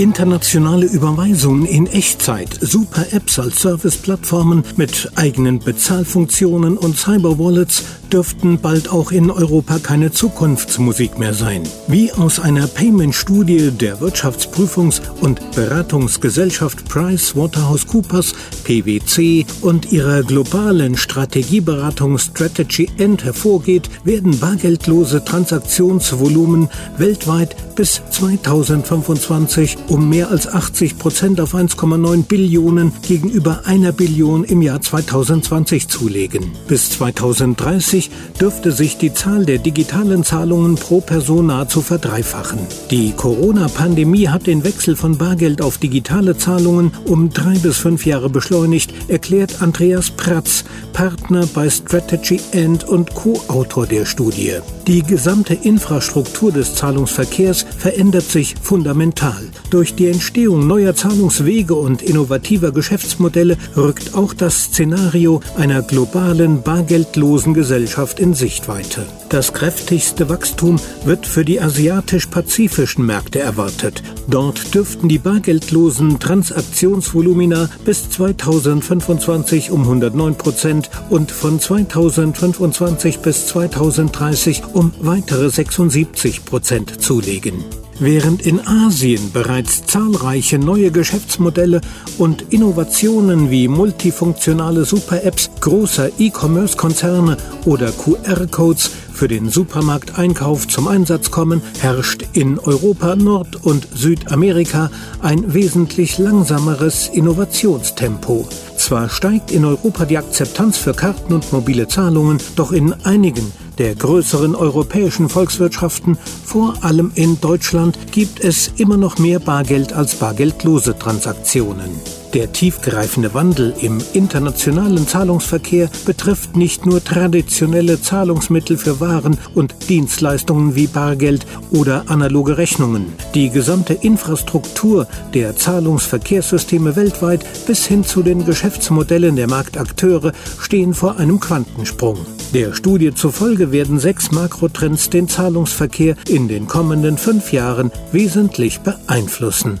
Internationale Überweisungen in Echtzeit, super Apps als Service-Plattformen mit eigenen Bezahlfunktionen und Cyberwallets dürften bald auch in Europa keine Zukunftsmusik mehr sein. Wie aus einer Payment-Studie der Wirtschaftsprüfungs- und Beratungsgesellschaft PricewaterhouseCoopers PwC und ihrer globalen Strategieberatung Strategy End hervorgeht, werden bargeldlose Transaktionsvolumen weltweit bis 2025 um mehr als 80 Prozent auf 1,9 Billionen gegenüber einer Billion im Jahr 2020 zulegen. Bis 2030 2020 dürfte sich die Zahl der digitalen Zahlungen pro Person nahezu verdreifachen. Die Corona-Pandemie hat den Wechsel von Bargeld auf digitale Zahlungen um drei bis fünf Jahre beschleunigt, erklärt Andreas Pratz, Partner bei Strategy End und Co-Autor der Studie. Die gesamte Infrastruktur des Zahlungsverkehrs verändert sich fundamental. Durch die Entstehung neuer Zahlungswege und innovativer Geschäftsmodelle rückt auch das Szenario einer globalen bargeldlosen Gesellschaft in Sichtweite. Das kräftigste Wachstum wird für die asiatisch-pazifischen Märkte erwartet. Dort dürften die bargeldlosen Transaktionsvolumina bis 2025 um 109 Prozent und von 2025 bis 2030 um weitere 76 Prozent zulegen. Während in Asien bereits zahlreiche neue Geschäftsmodelle und Innovationen wie multifunktionale Super-Apps großer E-Commerce-Konzerne oder QR-Codes für den Supermarkteinkauf zum Einsatz kommen, herrscht in Europa, Nord- und Südamerika ein wesentlich langsameres Innovationstempo. Zwar steigt in Europa die Akzeptanz für Karten und mobile Zahlungen, doch in einigen der größeren europäischen Volkswirtschaften, vor allem in Deutschland, gibt es immer noch mehr Bargeld als bargeldlose Transaktionen. Der tiefgreifende Wandel im internationalen Zahlungsverkehr betrifft nicht nur traditionelle Zahlungsmittel für Waren und Dienstleistungen wie Bargeld oder analoge Rechnungen. Die gesamte Infrastruktur der Zahlungsverkehrssysteme weltweit bis hin zu den Geschäftsmodellen der Marktakteure stehen vor einem Quantensprung. Der Studie zufolge werden sechs Makrotrends den Zahlungsverkehr in den kommenden fünf Jahren wesentlich beeinflussen.